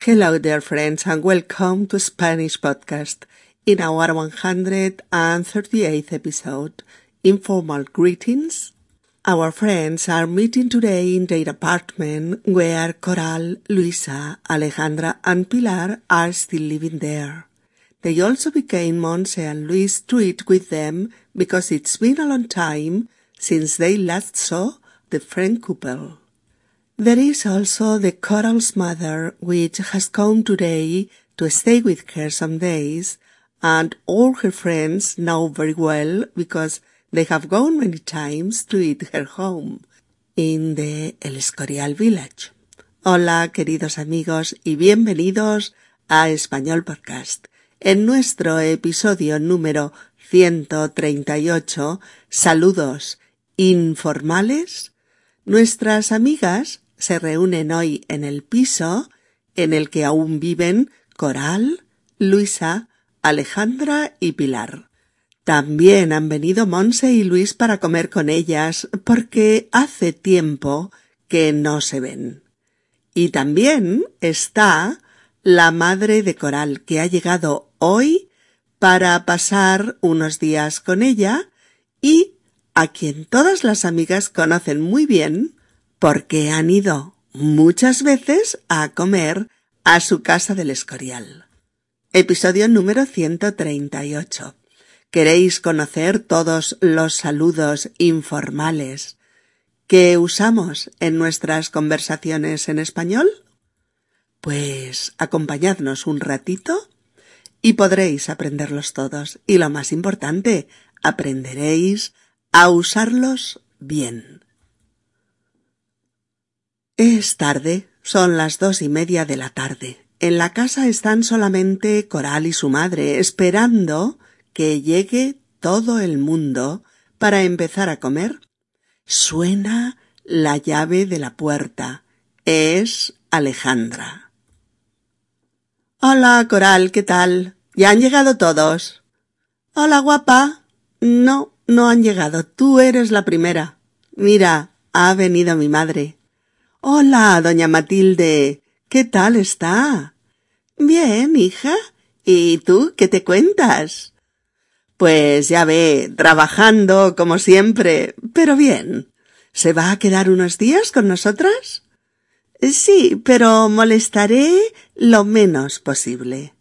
Hello, dear friends, and welcome to Spanish Podcast. In our 138th episode, Informal Greetings, our friends are meeting today in their apartment where Coral, Luisa, Alejandra, and Pilar are still living there. They also became Monse and Luis to eat with them because it's been a long time since they last saw the friend couple. There is also the Coral's mother, which has come today to stay with her some days, and all her friends know very well because they have gone many times to eat her home in the El Escorial village. Hola, queridos amigos, y bienvenidos a Español Podcast. En nuestro episodio número 138, Saludos informales, nuestras amigas se reúnen hoy en el piso en el que aún viven Coral, Luisa, Alejandra y Pilar. También han venido Monse y Luis para comer con ellas porque hace tiempo que no se ven. Y también está la madre de Coral que ha llegado hoy para pasar unos días con ella y a quien todas las amigas conocen muy bien porque han ido muchas veces a comer a su casa del Escorial. Episodio número 138. ¿Queréis conocer todos los saludos informales que usamos en nuestras conversaciones en español? Pues acompañadnos un ratito y podréis aprenderlos todos. Y lo más importante, aprenderéis a usarlos bien. Es tarde, son las dos y media de la tarde. En la casa están solamente Coral y su madre, esperando que llegue todo el mundo para empezar a comer. Suena la llave de la puerta. Es Alejandra. Hola, Coral, ¿qué tal? ¿Ya han llegado todos? Hola, guapa. No, no han llegado. Tú eres la primera. Mira, ha venido mi madre. Hola, doña Matilde. ¿Qué tal está? Bien, hija. ¿Y tú qué te cuentas? Pues ya ve, trabajando como siempre, pero bien. ¿Se va a quedar unos días con nosotras? Sí, pero molestaré lo menos posible.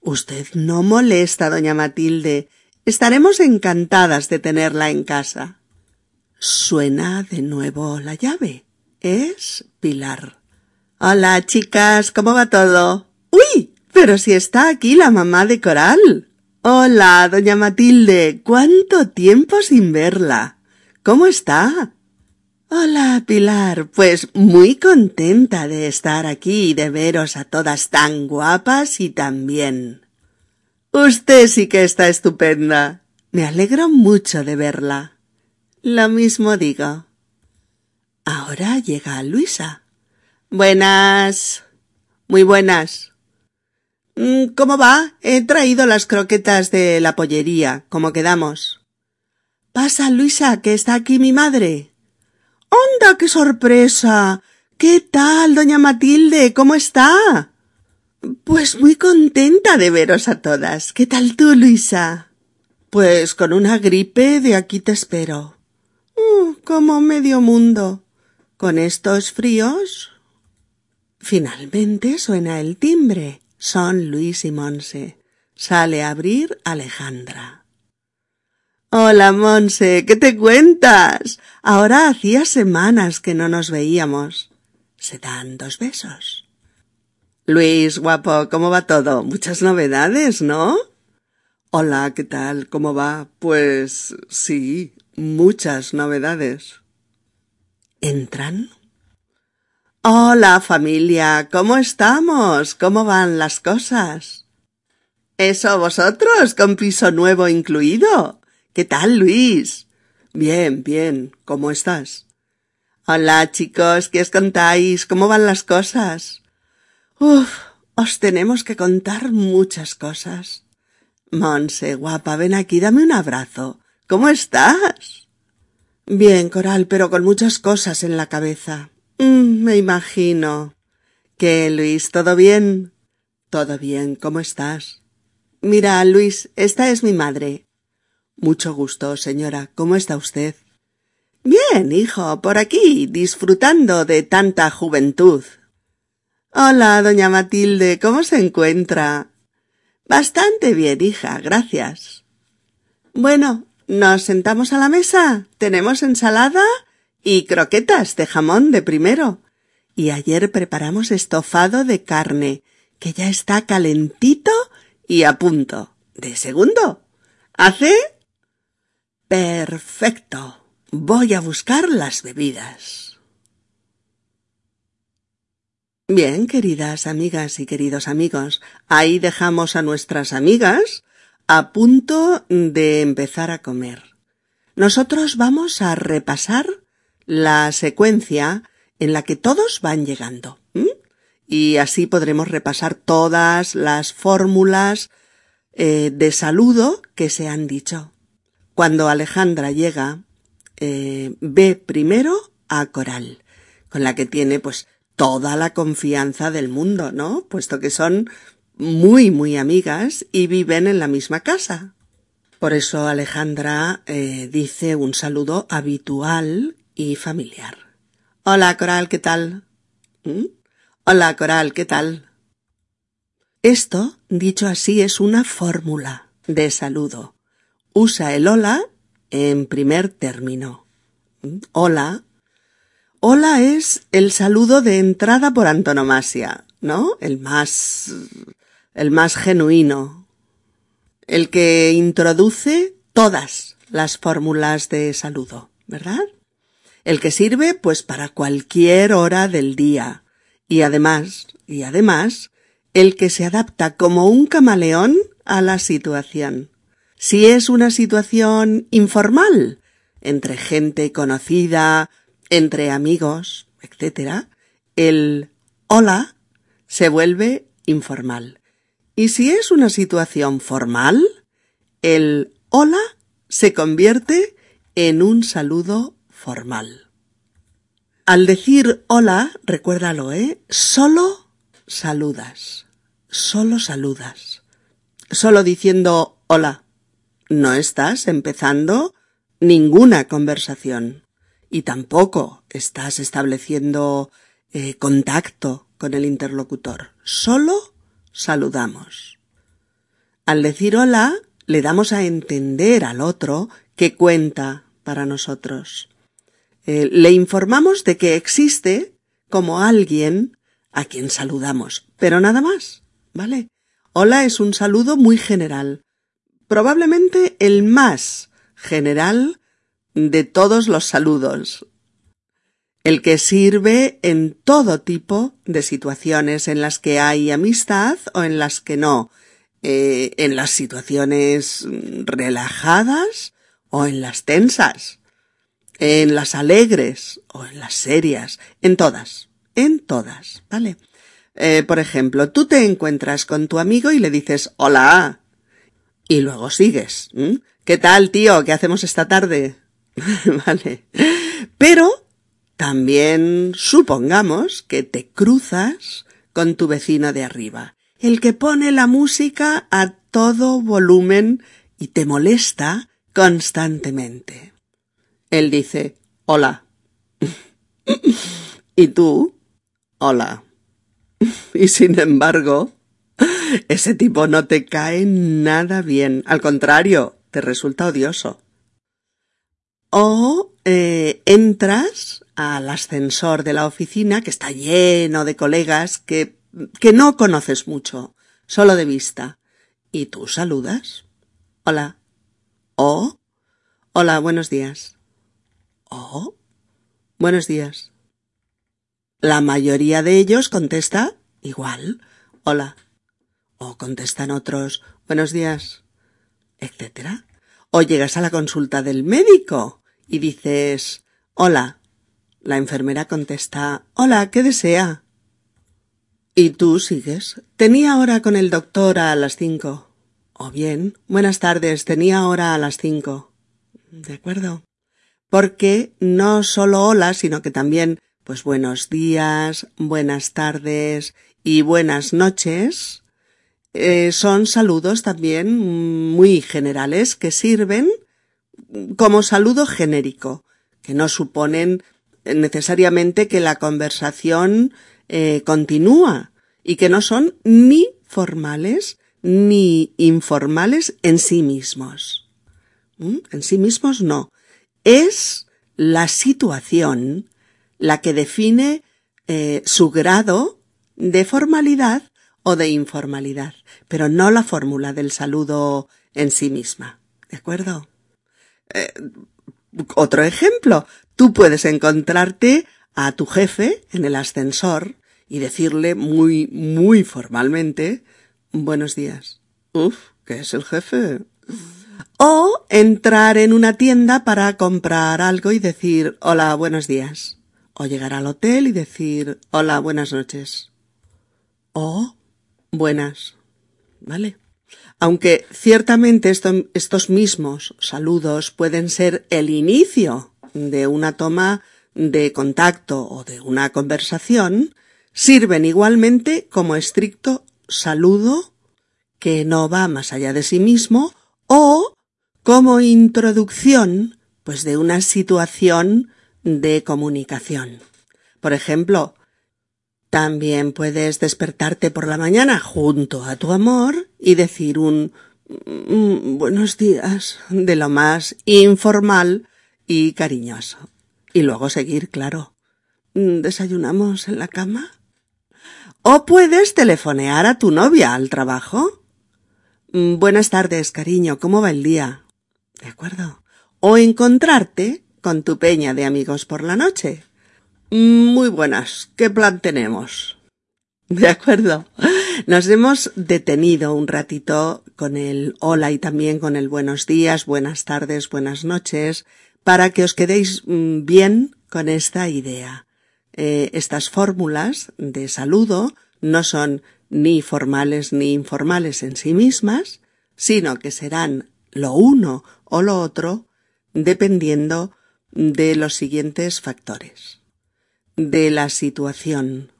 Usted no molesta, doña Matilde. Estaremos encantadas de tenerla en casa. Suena de nuevo la llave es Pilar. Hola, chicas, ¿cómo va todo? ¡Uy! Pero si está aquí la mamá de Coral. Hola, doña Matilde. ¿Cuánto tiempo sin verla? ¿Cómo está? Hola, Pilar. Pues muy contenta de estar aquí y de veros a todas tan guapas y tan bien. Usted sí que está estupenda. Me alegro mucho de verla. Lo mismo digo. Ahora llega Luisa. Buenas. Muy buenas. Mm, ¿Cómo va? He traído las croquetas de la pollería, como quedamos. Pasa, Luisa, que está aquí mi madre. ¡Onda, qué sorpresa! ¿Qué tal, doña Matilde? ¿Cómo está? Pues muy contenta de veros a todas. ¿Qué tal tú, Luisa? Pues con una gripe de aquí te espero. Uh, como medio mundo. Con estos fríos. Finalmente suena el timbre. Son Luis y Monse. Sale a abrir Alejandra. Hola, Monse, ¿qué te cuentas? Ahora hacía semanas que no nos veíamos. Se dan dos besos. Luis, guapo, ¿cómo va todo? Muchas novedades, ¿no? Hola, ¿qué tal? ¿Cómo va? Pues sí, muchas novedades. ¿Entran? Hola familia, ¿cómo estamos? ¿Cómo van las cosas? ¿Eso vosotros, con piso nuevo incluido? ¿Qué tal, Luis? Bien, bien, ¿cómo estás? Hola, chicos, ¿qué os contáis? ¿Cómo van las cosas? Uf, os tenemos que contar muchas cosas. Monse, guapa, ven aquí, dame un abrazo. ¿Cómo estás? Bien, Coral, pero con muchas cosas en la cabeza. Mm, me imagino. ¿Qué, Luis? ¿Todo bien? Todo bien. ¿Cómo estás? Mira, Luis, esta es mi madre. Mucho gusto, señora. ¿Cómo está usted? Bien, hijo, por aquí, disfrutando de tanta juventud. Hola, doña Matilde, ¿cómo se encuentra? Bastante bien, hija, gracias. Bueno, ¿nos sentamos a la mesa? Tenemos ensalada y croquetas de jamón de primero. Y ayer preparamos estofado de carne, que ya está calentito y a punto. ¿De segundo? ¿Hace? Perfecto. Voy a buscar las bebidas. Bien, queridas amigas y queridos amigos, ahí dejamos a nuestras amigas a punto de empezar a comer. Nosotros vamos a repasar la secuencia en la que todos van llegando. Y así podremos repasar todas las fórmulas eh, de saludo que se han dicho. Cuando Alejandra llega, eh, ve primero a Coral, con la que tiene pues toda la confianza del mundo, ¿no? Puesto que son muy, muy amigas y viven en la misma casa. Por eso Alejandra eh, dice un saludo habitual y familiar. Hola, Coral, ¿qué tal? ¿Mm? Hola, Coral, ¿qué tal? Esto, dicho así, es una fórmula de saludo. Usa el hola en primer término. Hola. Hola es el saludo de entrada por antonomasia, ¿no? El más, el más genuino. El que introduce todas las fórmulas de saludo, ¿verdad? El que sirve pues para cualquier hora del día. Y además, y además, el que se adapta como un camaleón a la situación. Si es una situación informal, entre gente conocida, entre amigos, etc., el hola se vuelve informal. Y si es una situación formal, el hola se convierte en un saludo formal. Al decir hola, recuérdalo, ¿eh? Solo saludas. Solo saludas. Solo diciendo hola no estás empezando ninguna conversación y tampoco estás estableciendo eh, contacto con el interlocutor. Solo saludamos. Al decir hola, le damos a entender al otro que cuenta para nosotros. Eh, le informamos de que existe como alguien a quien saludamos, pero nada más, ¿vale? Hola es un saludo muy general, probablemente el más general de todos los saludos, el que sirve en todo tipo de situaciones en las que hay amistad o en las que no, eh, en las situaciones relajadas o en las tensas, en las alegres o en las serias, en todas, en todas, ¿vale? Eh, por ejemplo, tú te encuentras con tu amigo y le dices hola, y luego sigues. ¿Qué tal, tío? ¿Qué hacemos esta tarde? vale. Pero también supongamos que te cruzas con tu vecino de arriba, el que pone la música a todo volumen y te molesta constantemente. Él dice, hola. y tú, hola. y sin embargo, ese tipo no te cae nada bien. Al contrario, te resulta odioso. O eh, entras al ascensor de la oficina que está lleno de colegas que, que no conoces mucho, solo de vista, y tú saludas. Hola. O. Hola, buenos días. O. Buenos días. La mayoría de ellos contesta igual. Hola. O contestan otros buenos días, etcétera. O llegas a la consulta del médico y dices hola. La enfermera contesta hola, ¿qué desea? Y tú sigues. Tenía hora con el doctor a las cinco. O bien, buenas tardes, tenía hora a las cinco. De acuerdo. Porque no solo hola, sino que también pues buenos días, buenas tardes y buenas noches, eh, son saludos también muy generales que sirven como saludo genérico, que no suponen necesariamente que la conversación eh, continúa y que no son ni formales ni informales en sí mismos. ¿Mm? En sí mismos no. Es la situación la que define eh, su grado de formalidad o de informalidad, pero no la fórmula del saludo en sí misma. ¿De acuerdo? Eh, otro ejemplo. Tú puedes encontrarte a tu jefe en el ascensor y decirle muy, muy formalmente buenos días. Uf, ¿qué es el jefe? O entrar en una tienda para comprar algo y decir hola, buenos días. O llegar al hotel y decir hola, buenas noches. O buenas. ¿Vale? Aunque ciertamente estos mismos saludos pueden ser el inicio de una toma de contacto o de una conversación, sirven igualmente como estricto saludo que no va más allá de sí mismo o como introducción pues de una situación de comunicación. Por ejemplo, también puedes despertarte por la mañana junto a tu amor y decir un mm, buenos días de lo más informal y cariñoso. Y luego seguir, claro. ¿Desayunamos en la cama? O puedes telefonear a tu novia al trabajo. Buenas tardes, cariño, ¿cómo va el día? ¿De acuerdo? O encontrarte con tu peña de amigos por la noche. Muy buenas. ¿Qué plan tenemos? De acuerdo. Nos hemos detenido un ratito con el hola y también con el buenos días, buenas tardes, buenas noches, para que os quedéis mm, bien con esta idea. Eh, estas fórmulas de saludo no son ni formales ni informales en sí mismas, sino que serán lo uno o lo otro dependiendo de los siguientes factores de la situación.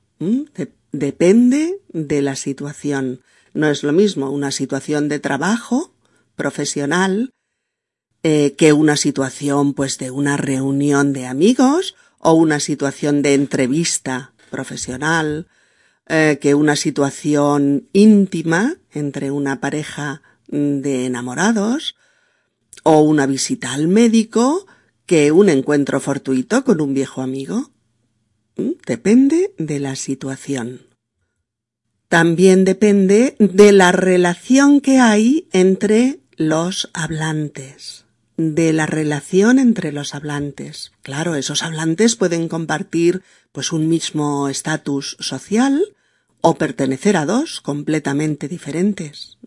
depende de la situación. No es lo mismo una situación de trabajo profesional eh, que una situación pues de una reunión de amigos o una situación de entrevista profesional eh, que una situación íntima entre una pareja de enamorados o una visita al médico que un encuentro fortuito con un viejo amigo. Depende de la situación. También depende de la relación que hay entre los hablantes, de la relación entre los hablantes. Claro, esos hablantes pueden compartir pues un mismo estatus social o pertenecer a dos completamente diferentes.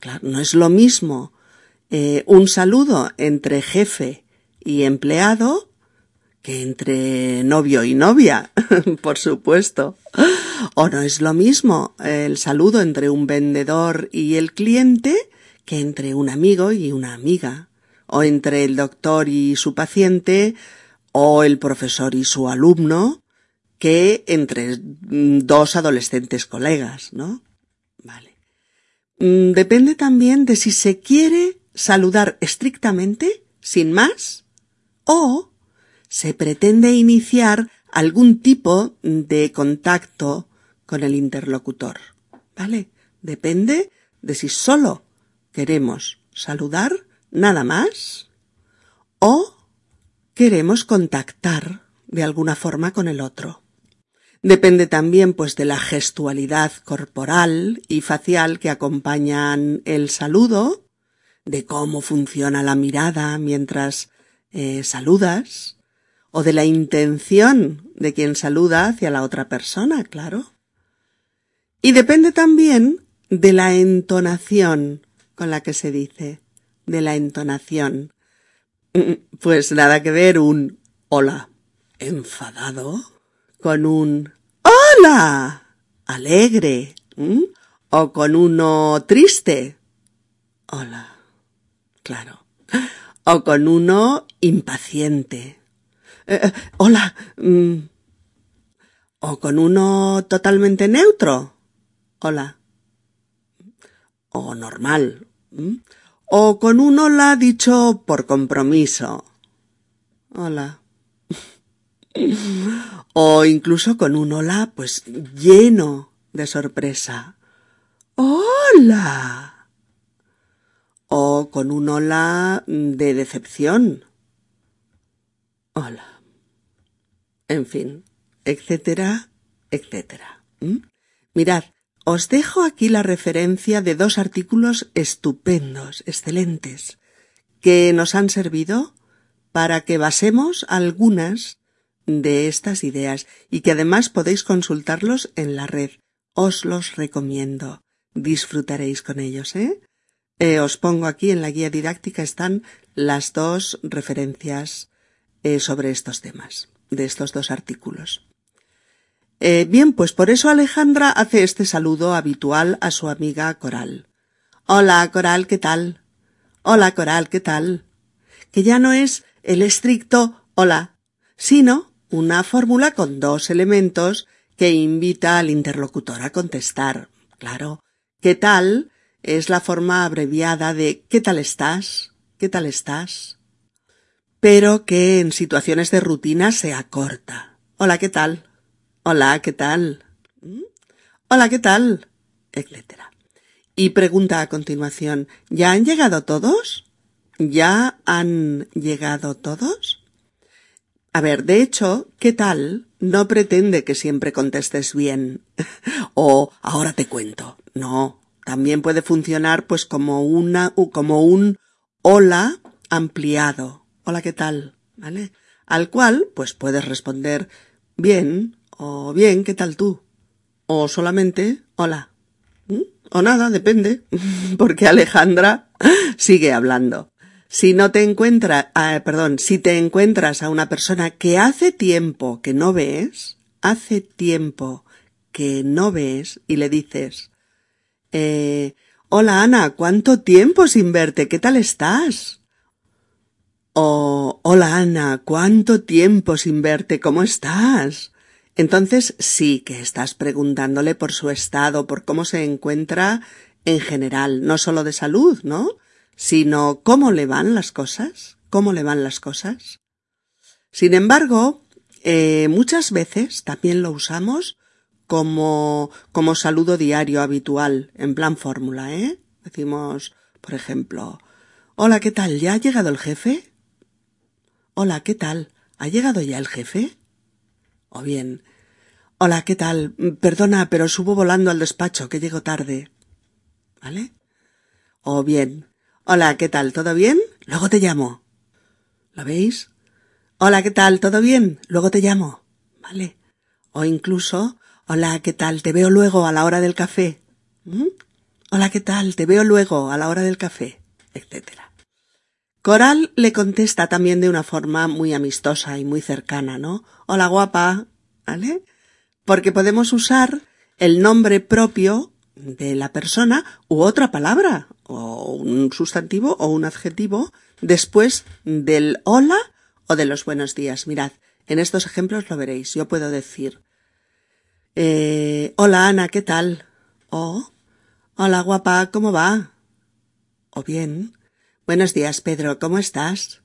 Claro, no es lo mismo eh, un saludo entre jefe y empleado que entre novio y novia, por supuesto. O no es lo mismo el saludo entre un vendedor y el cliente que entre un amigo y una amiga, o entre el doctor y su paciente, o el profesor y su alumno, que entre dos adolescentes colegas, ¿no? Vale. Mm, depende también de si se quiere saludar estrictamente, sin más, o se pretende iniciar algún tipo de contacto con el interlocutor. ¿Vale? Depende de si solo queremos saludar nada más o queremos contactar de alguna forma con el otro. Depende también pues de la gestualidad corporal y facial que acompañan el saludo, de cómo funciona la mirada mientras eh, saludas, o de la intención de quien saluda hacia la otra persona, claro. Y depende también de la entonación con la que se dice, de la entonación. Pues nada que ver un hola enfadado con un hola alegre o con uno triste. Hola, claro. O con uno impaciente. Eh, eh, hola, mm, ¿O con uno totalmente neutro? Hola. O normal. O con un hola dicho por compromiso. Hola. o incluso con un hola pues lleno de sorpresa. Hola. O con un hola de decepción. Hola. En fin, etcétera, etcétera. Mirad, os dejo aquí la referencia de dos artículos estupendos, excelentes, que nos han servido para que basemos algunas de estas ideas y que además podéis consultarlos en la red. Os los recomiendo. Disfrutaréis con ellos, ¿eh? eh os pongo aquí en la guía didáctica están las dos referencias eh, sobre estos temas, de estos dos artículos. Eh, bien, pues por eso Alejandra hace este saludo habitual a su amiga Coral. Hola, Coral, ¿qué tal? Hola, Coral, ¿qué tal? Que ya no es el estricto hola, sino una fórmula con dos elementos que invita al interlocutor a contestar. Claro, ¿qué tal? es la forma abreviada de ¿qué tal estás? ¿qué tal estás? Pero que en situaciones de rutina se acorta. Hola, ¿qué tal? Hola, ¿qué tal? ¿Mm? Hola, ¿qué tal? etcétera. Y pregunta a continuación, ¿ya han llegado todos? ¿Ya han llegado todos? A ver, de hecho, ¿qué tal? No pretende que siempre contestes bien. o ahora te cuento. No. También puede funcionar pues como una, como un hola ampliado. Hola, ¿qué tal? ¿Vale? Al cual, pues puedes responder bien o bien, ¿qué tal tú? O solamente hola. O nada, depende. Porque Alejandra sigue hablando. Si no te encuentras, ah, perdón, si te encuentras a una persona que hace tiempo que no ves, hace tiempo que no ves y le dices, eh, hola Ana, ¿cuánto tiempo sin verte? ¿Qué tal estás? O, hola Ana, ¿cuánto tiempo sin verte? ¿Cómo estás? Entonces sí que estás preguntándole por su estado, por cómo se encuentra en general, no solo de salud, ¿no? sino cómo le van las cosas, cómo le van las cosas. Sin embargo, eh, muchas veces también lo usamos como, como saludo diario habitual, en plan fórmula, ¿eh? Decimos, por ejemplo, Hola, ¿qué tal? ¿Ya ha llegado el jefe? Hola, ¿qué tal? ¿Ha llegado ya el jefe? O bien, Hola, ¿qué tal? Perdona, pero subo volando al despacho, que llego tarde. ¿Vale? O bien, Hola, ¿qué tal? ¿Todo bien? Luego te llamo. ¿Lo veis? Hola, ¿qué tal? ¿Todo bien? Luego te llamo. ¿Vale? O incluso, hola, ¿qué tal? Te veo luego a la hora del café. ¿Mm? Hola, ¿qué tal? Te veo luego a la hora del café. etcétera. Coral le contesta también de una forma muy amistosa y muy cercana, ¿no? Hola, guapa. ¿Vale? Porque podemos usar el nombre propio de la persona u otra palabra, o un sustantivo o un adjetivo, después del hola o de los buenos días. Mirad, en estos ejemplos lo veréis. Yo puedo decir, eh, hola Ana, ¿qué tal? O, hola guapa, ¿cómo va? O bien, buenos días Pedro, ¿cómo estás?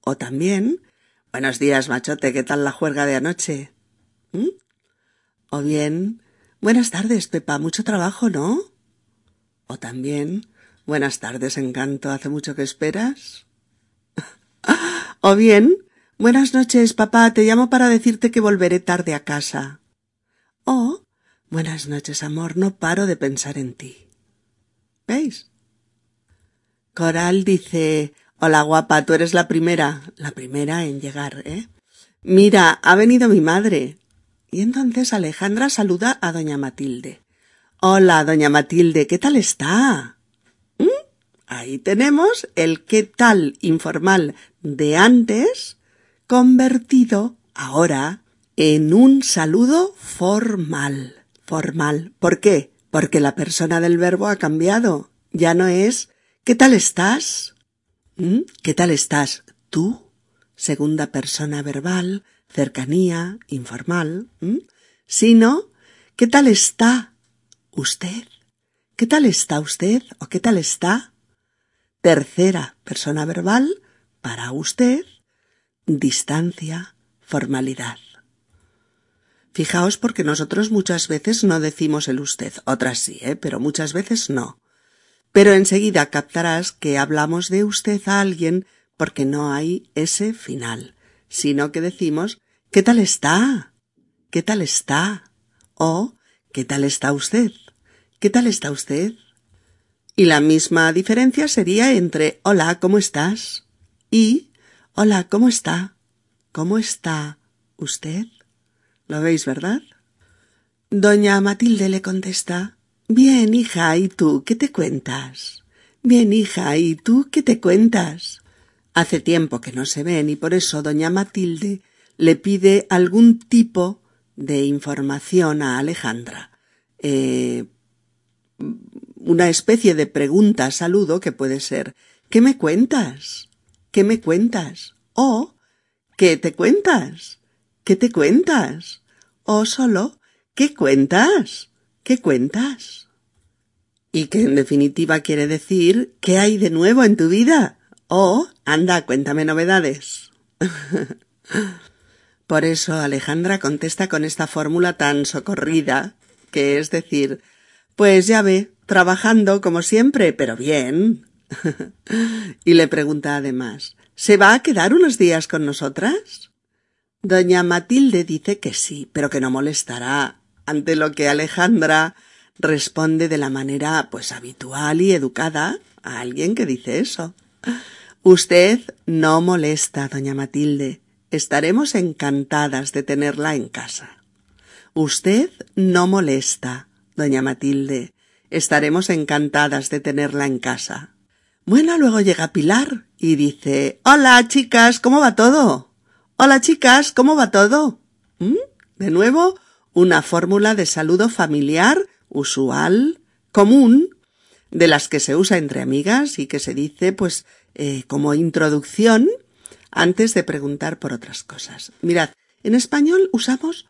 O también, buenos días machote, ¿qué tal la juerga de anoche? ¿Mm? O bien, Buenas tardes, Pepa. Mucho trabajo, ¿no? O también, buenas tardes, encanto. ¿Hace mucho que esperas? o bien, buenas noches, papá. Te llamo para decirte que volveré tarde a casa. O, buenas noches, amor. No paro de pensar en ti. ¿Veis? Coral dice, hola guapa, tú eres la primera, la primera en llegar, ¿eh? Mira, ha venido mi madre. Y entonces Alejandra saluda a doña Matilde. Hola, doña Matilde, ¿qué tal está? ¿Mm? Ahí tenemos el qué tal informal de antes convertido ahora en un saludo formal. Formal. ¿Por qué? Porque la persona del verbo ha cambiado. Ya no es ¿qué tal estás? ¿Mm? ¿Qué tal estás? Tú, segunda persona verbal, cercanía, informal, sino ¿qué tal está usted? ¿Qué tal está usted o qué tal está? Tercera persona verbal para usted, distancia, formalidad. Fijaos porque nosotros muchas veces no decimos el usted, otras sí, ¿eh? pero muchas veces no. Pero enseguida captarás que hablamos de usted a alguien porque no hay ese final, sino que decimos ¿qué tal está? ¿Qué tal está? o ¿qué tal está usted? ¿Qué tal está usted? Y la misma diferencia sería entre hola, ¿cómo estás? y hola, ¿cómo está? ¿Cómo está usted? ¿Lo veis, verdad? Doña Matilde le contesta Bien, hija, ¿y tú qué te cuentas? Bien, hija, ¿y tú qué te cuentas? Hace tiempo que no se ven y por eso doña Matilde le pide algún tipo de información a Alejandra. Eh, una especie de pregunta saludo que puede ser ¿Qué me cuentas? ¿Qué me cuentas? o ¿Qué te cuentas? ¿Qué te cuentas? o solo ¿qué cuentas? ¿Qué cuentas? Y que en definitiva quiere decir ¿qué hay de nuevo en tu vida? o anda, cuéntame novedades. Por eso Alejandra contesta con esta fórmula tan socorrida, que es decir, pues ya ve, trabajando como siempre, pero bien. y le pregunta además, ¿se va a quedar unos días con nosotras? Doña Matilde dice que sí, pero que no molestará, ante lo que Alejandra responde de la manera pues habitual y educada a alguien que dice eso. Usted no molesta, doña Matilde. Estaremos encantadas de tenerla en casa. Usted no molesta, doña Matilde. Estaremos encantadas de tenerla en casa. Bueno, luego llega Pilar y dice Hola, chicas, ¿cómo va todo? Hola chicas, ¿cómo va todo? ¿Mm? De nuevo, una fórmula de saludo familiar, usual, común, de las que se usa entre amigas y que se dice, pues, eh, como introducción antes de preguntar por otras cosas. Mirad, en español usamos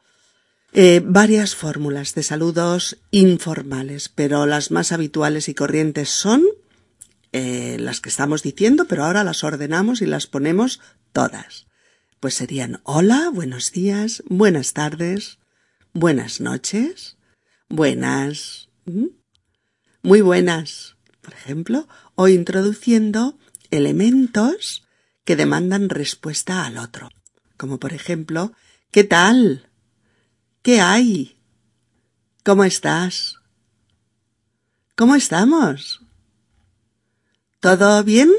eh, varias fórmulas de saludos informales, pero las más habituales y corrientes son eh, las que estamos diciendo, pero ahora las ordenamos y las ponemos todas pues serían hola, buenos días, buenas tardes, buenas noches, buenas, muy buenas, por ejemplo, o introduciendo elementos que demandan respuesta al otro, como por ejemplo, ¿qué tal? ¿Qué hay? ¿Cómo estás? ¿Cómo estamos? ¿Todo bien?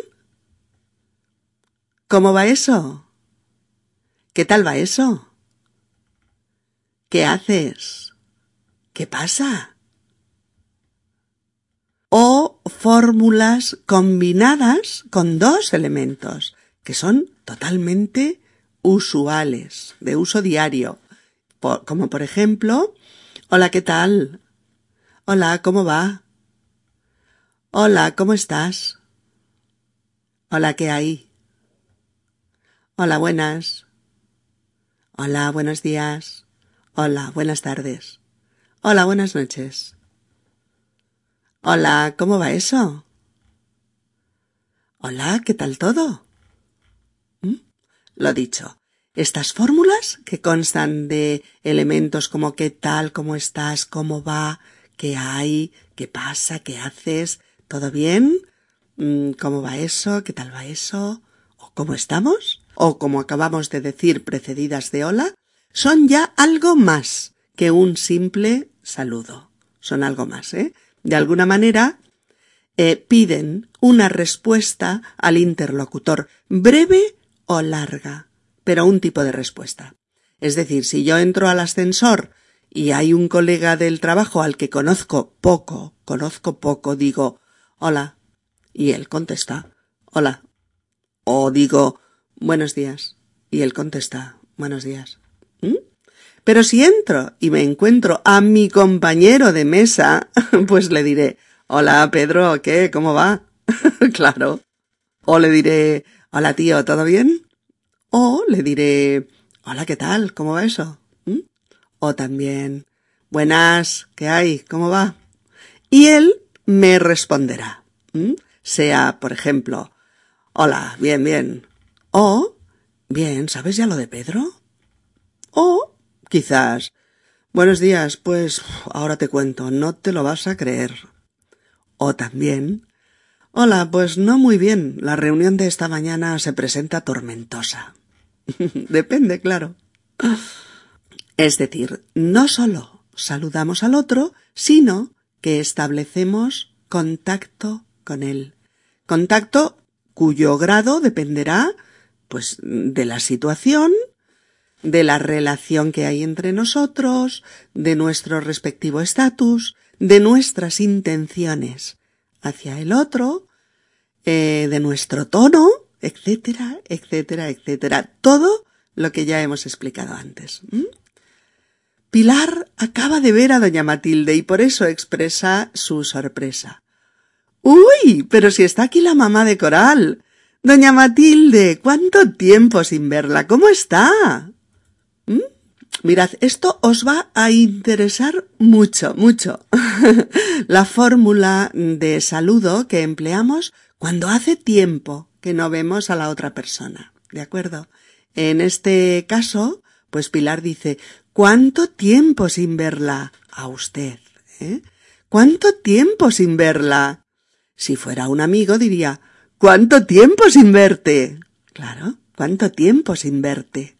¿Cómo va eso? ¿Qué tal va eso? ¿Qué haces? ¿Qué pasa? O fórmulas combinadas con dos elementos que son totalmente usuales, de uso diario, como por ejemplo, hola, ¿qué tal? Hola, ¿cómo va? Hola, ¿cómo estás? Hola, ¿qué hay? Hola, buenas. Hola, buenos días. Hola, buenas tardes. Hola, buenas noches. Hola, ¿cómo va eso? Hola, ¿qué tal todo? ¿Mm? Lo dicho, estas fórmulas que constan de elementos como qué tal, cómo estás, cómo va, qué hay, qué pasa, qué haces, ¿todo bien? Mm, ¿Cómo va eso? ¿Qué tal va eso? ¿O cómo estamos? o como acabamos de decir precedidas de hola, son ya algo más que un simple saludo. Son algo más, ¿eh? De alguna manera, eh, piden una respuesta al interlocutor, breve o larga, pero un tipo de respuesta. Es decir, si yo entro al ascensor y hay un colega del trabajo al que conozco poco, conozco poco, digo, hola, y él contesta, hola. O digo, buenos días. Y él contesta, buenos días. ¿Mm? Pero si entro y me encuentro a mi compañero de mesa, pues le diré, hola Pedro, ¿qué? ¿Cómo va? claro. O le diré, hola tío, ¿todo bien? O le diré, Hola, ¿qué tal? ¿Cómo va eso? ¿Mm? O también, buenas, ¿qué hay? ¿Cómo va? Y él me responderá. Sea, por ejemplo, hola, bien, bien. O, bien, ¿sabes ya lo de Pedro? O, quizás, buenos días, pues ahora te cuento, no te lo vas a creer. O también, hola, pues no muy bien, la reunión de esta mañana se presenta tormentosa. Depende, claro. Es decir, no solo saludamos al otro, sino que establecemos contacto con él. Contacto cuyo grado dependerá, pues, de la situación, de la relación que hay entre nosotros, de nuestro respectivo estatus, de nuestras intenciones hacia el otro, eh, de nuestro tono, etcétera, etcétera, etcétera. Todo lo que ya hemos explicado antes. Pilar acaba de ver a doña Matilde y por eso expresa su sorpresa. Uy, pero si está aquí la mamá de Coral. Doña Matilde, ¿cuánto tiempo sin verla? ¿Cómo está? Mirad, esto os va a interesar mucho, mucho. la fórmula de saludo que empleamos cuando hace tiempo que no vemos a la otra persona. ¿De acuerdo? En este caso, pues Pilar dice, ¿cuánto tiempo sin verla? A usted, ¿eh? ¿Cuánto tiempo sin verla? Si fuera un amigo diría, ¿cuánto tiempo sin verte? Claro, ¿cuánto tiempo sin verte?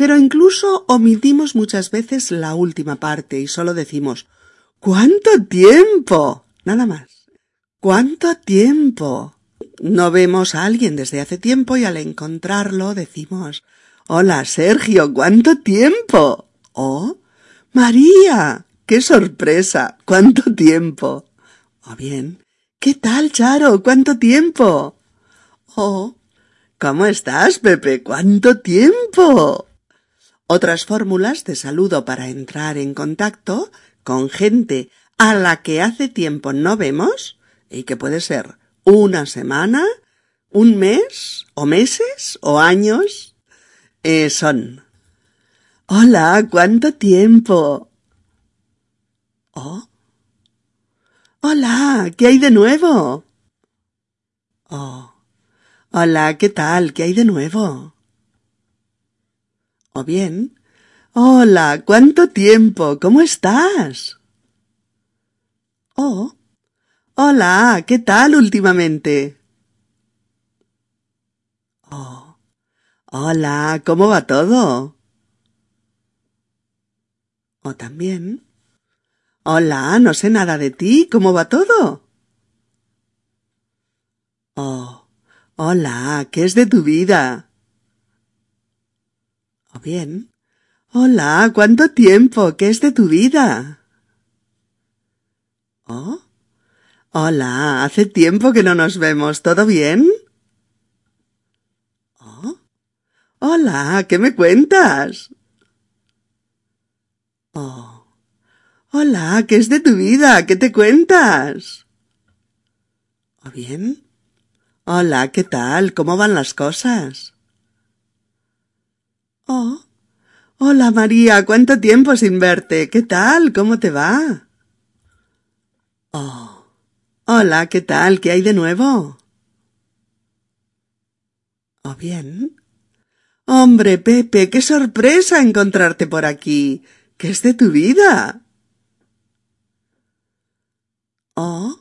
Pero incluso omitimos muchas veces la última parte y solo decimos ¿Cuánto tiempo? Nada más. ¿Cuánto tiempo? No vemos a alguien desde hace tiempo y al encontrarlo decimos Hola, Sergio, ¿cuánto tiempo? Oh, María, qué sorpresa, ¿cuánto tiempo? O bien, ¿qué tal, Charo? ¿Cuánto tiempo? Oh, ¿cómo estás, Pepe? ¿Cuánto tiempo? Otras fórmulas de saludo para entrar en contacto con gente a la que hace tiempo no vemos y que puede ser una semana, un mes, o meses, o años, eh, son Hola, ¿cuánto tiempo? Oh. Hola, ¿qué hay de nuevo? Oh. Hola, ¿qué tal? ¿Qué hay de nuevo? O bien, Hola, ¿cuánto tiempo? ¿Cómo estás? Oh, hola, ¿qué tal últimamente? Oh, hola, ¿cómo va todo? O también, hola, no sé nada de ti, ¿cómo va todo? Oh, hola, ¿qué es de tu vida? O bien, hola, ¿cuánto tiempo? ¿Qué es de tu vida? Oh, hola, hace tiempo que no nos vemos. ¿Todo bien? Oh, hola, ¿qué me cuentas? Oh, hola, ¿qué es de tu vida? ¿Qué te cuentas? ¿O bien? Hola, ¿qué tal? ¿Cómo van las cosas? Oh. Hola María, cuánto tiempo sin verte. ¿Qué tal? ¿Cómo te va? Oh. Hola, ¿qué tal? ¿Qué hay de nuevo? ¿O bien? Hombre, Pepe, qué sorpresa encontrarte por aquí. ¿Qué es de tu vida? Oh.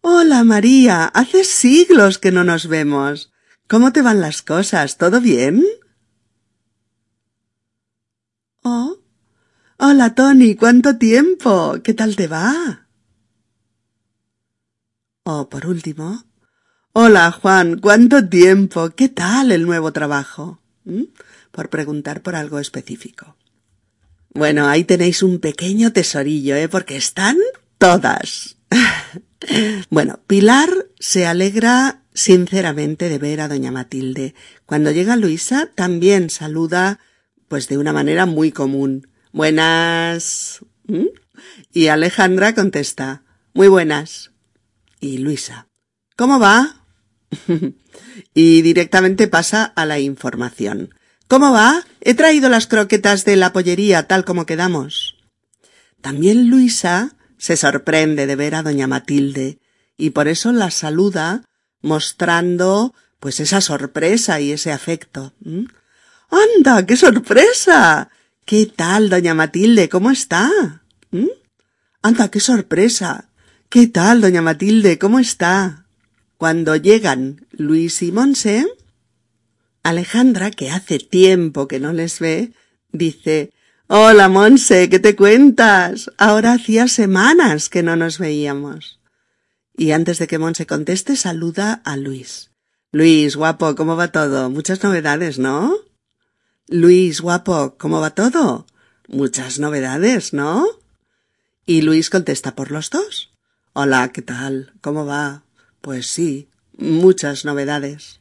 Hola, María. Hace siglos que no nos vemos. ¿Cómo te van las cosas? ¿Todo bien? Oh. Hola, Tony, ¿cuánto tiempo? ¿Qué tal te va? Oh, por último. Hola, Juan, ¿cuánto tiempo? ¿Qué tal el nuevo trabajo? ¿Mm? Por preguntar por algo específico. Bueno, ahí tenéis un pequeño tesorillo, ¿eh? Porque están todas. bueno, Pilar se alegra sinceramente de ver a doña Matilde. Cuando llega Luisa, también saluda pues de una manera muy común. Buenas. ¿Mm? Y Alejandra contesta, muy buenas. Y Luisa, ¿cómo va? y directamente pasa a la información. ¿Cómo va? He traído las croquetas de la pollería tal como quedamos. También Luisa se sorprende de ver a doña Matilde y por eso la saluda mostrando pues esa sorpresa y ese afecto. ¡Anda, qué sorpresa! ¿Qué tal, doña Matilde? ¿Cómo está? Anda, qué sorpresa. ¿Qué tal, doña Matilde? ¿Cómo está? Cuando llegan Luis y Monse, Alejandra, que hace tiempo que no les ve, dice Hola, Monse, ¿qué te cuentas? Ahora hacía semanas que no nos veíamos. Y antes de que Monse conteste, saluda a Luis. Luis, guapo, ¿cómo va todo? Muchas novedades, ¿no? Luis, guapo, ¿cómo va todo? Muchas novedades, ¿no? Y Luis contesta por los dos. Hola, ¿qué tal? ¿Cómo va? Pues sí, muchas novedades.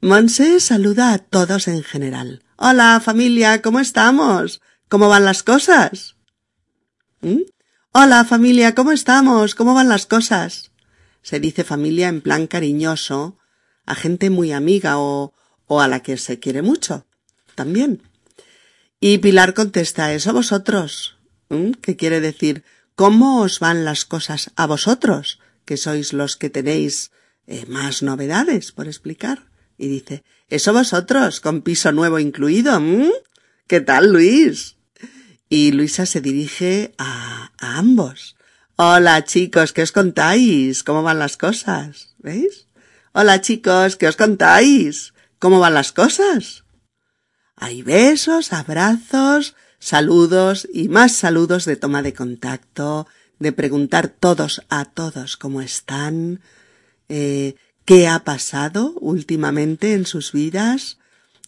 Monse saluda a todos en general. Hola, familia, ¿cómo estamos? ¿Cómo van las cosas? ¿Mm? Hola, familia, ¿cómo estamos? ¿Cómo van las cosas? Se dice familia en plan cariñoso, a gente muy amiga o, o a la que se quiere mucho. También. Y Pilar contesta, eso vosotros. ¿Mm? ¿Qué quiere decir? ¿Cómo os van las cosas a vosotros, que sois los que tenéis eh, más novedades por explicar? Y dice, eso vosotros, con piso nuevo incluido. ¿Qué tal, Luis? Y Luisa se dirige a, a ambos. Hola, chicos, ¿qué os contáis? ¿Cómo van las cosas? ¿Veis? Hola, chicos, ¿qué os contáis? ¿Cómo van las cosas? Hay besos, abrazos, saludos y más saludos de toma de contacto, de preguntar todos a todos cómo están, eh, qué ha pasado últimamente en sus vidas,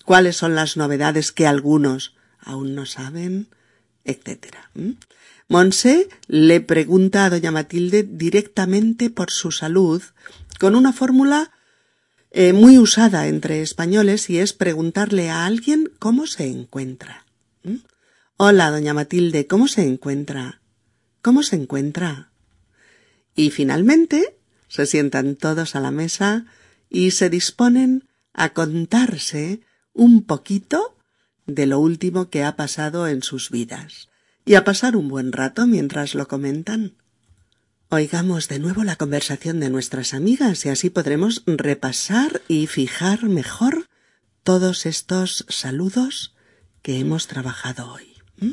cuáles son las novedades que algunos aún no saben, etc. Monse le pregunta a doña Matilde directamente por su salud con una fórmula eh, muy usada entre españoles y es preguntarle a alguien cómo se encuentra. Hola, doña Matilde, ¿cómo se encuentra? ¿Cómo se encuentra? Y finalmente se sientan todos a la mesa y se disponen a contarse un poquito de lo último que ha pasado en sus vidas y a pasar un buen rato mientras lo comentan. Oigamos de nuevo la conversación de nuestras amigas y así podremos repasar y fijar mejor todos estos saludos que hemos trabajado hoy. ¿Mm?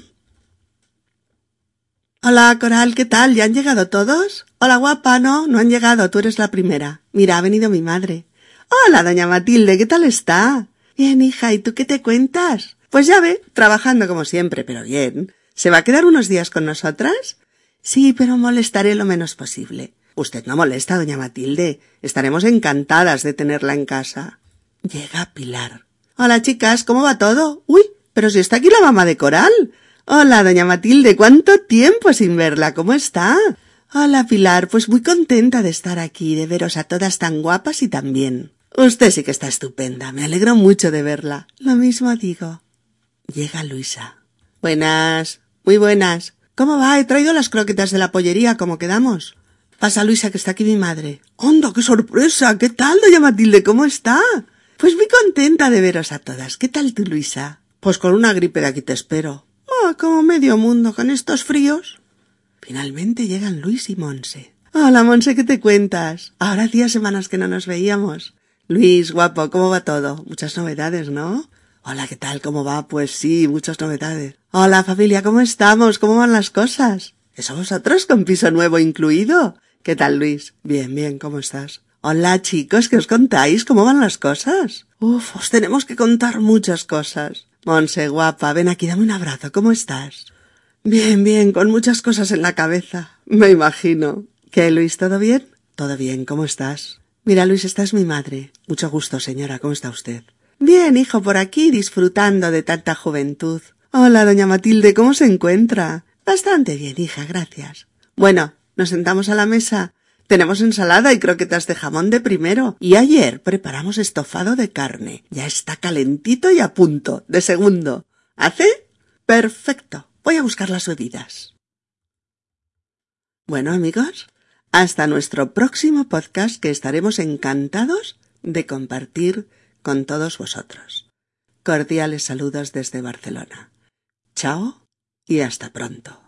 Hola, Coral, ¿qué tal? ¿Ya han llegado todos? Hola, guapa, no, no han llegado, tú eres la primera. Mira, ha venido mi madre. Hola, doña Matilde, ¿qué tal está? Bien, hija, ¿y tú qué te cuentas? Pues ya ve, trabajando como siempre, pero bien. ¿Se va a quedar unos días con nosotras? Sí, pero molestaré lo menos posible. Usted no molesta, doña Matilde. Estaremos encantadas de tenerla en casa. Llega Pilar. Hola, chicas, ¿cómo va todo? Uy, pero si está aquí la mamá de Coral. Hola, doña Matilde, ¿cuánto tiempo sin verla? ¿Cómo está? Hola, Pilar, pues muy contenta de estar aquí, de veros a todas tan guapas y tan bien. Usted sí que está estupenda, me alegro mucho de verla. Lo mismo digo. Llega Luisa. Buenas, muy buenas. ¿Cómo va? He traído las croquetas de la pollería, como quedamos. Pasa Luisa, que está aquí mi madre. ¡Hondo, qué sorpresa! ¿Qué tal, doña Matilde? ¿Cómo está? Pues muy contenta de veros a todas. ¿Qué tal tú, Luisa? Pues con una gripe de aquí te espero. Ah, como medio mundo con estos fríos. Finalmente llegan Luis y Monse. Hola, Monse, ¿qué te cuentas? Ahora hacía semanas que no nos veíamos. Luis, guapo, ¿cómo va todo? Muchas novedades, ¿no? Hola, ¿qué tal? ¿Cómo va? Pues sí, muchas novedades. Hola, familia, ¿cómo estamos? ¿Cómo van las cosas? ¿Eso vosotros con piso nuevo incluido? ¿Qué tal, Luis? Bien, bien, ¿cómo estás? Hola, chicos, ¿qué os contáis? ¿Cómo van las cosas? Uf, os tenemos que contar muchas cosas. Monse, guapa, ven aquí, dame un abrazo. ¿Cómo estás? Bien, bien, con muchas cosas en la cabeza. Me imagino. ¿Qué, Luis, todo bien? Todo bien, ¿cómo estás? Mira, Luis, esta es mi madre. Mucho gusto, señora. ¿Cómo está usted? Bien, hijo, por aquí, disfrutando de tanta juventud. Hola, doña Matilde, ¿cómo se encuentra? Bastante bien, hija, gracias. Bueno, nos sentamos a la mesa. Tenemos ensalada y croquetas de jamón de primero. Y ayer preparamos estofado de carne. Ya está calentito y a punto, de segundo. ¿Hace? Perfecto. Voy a buscar las bebidas. Bueno, amigos, hasta nuestro próximo podcast que estaremos encantados de compartir con todos vosotros. Cordiales saludos desde Barcelona. Chao y hasta pronto.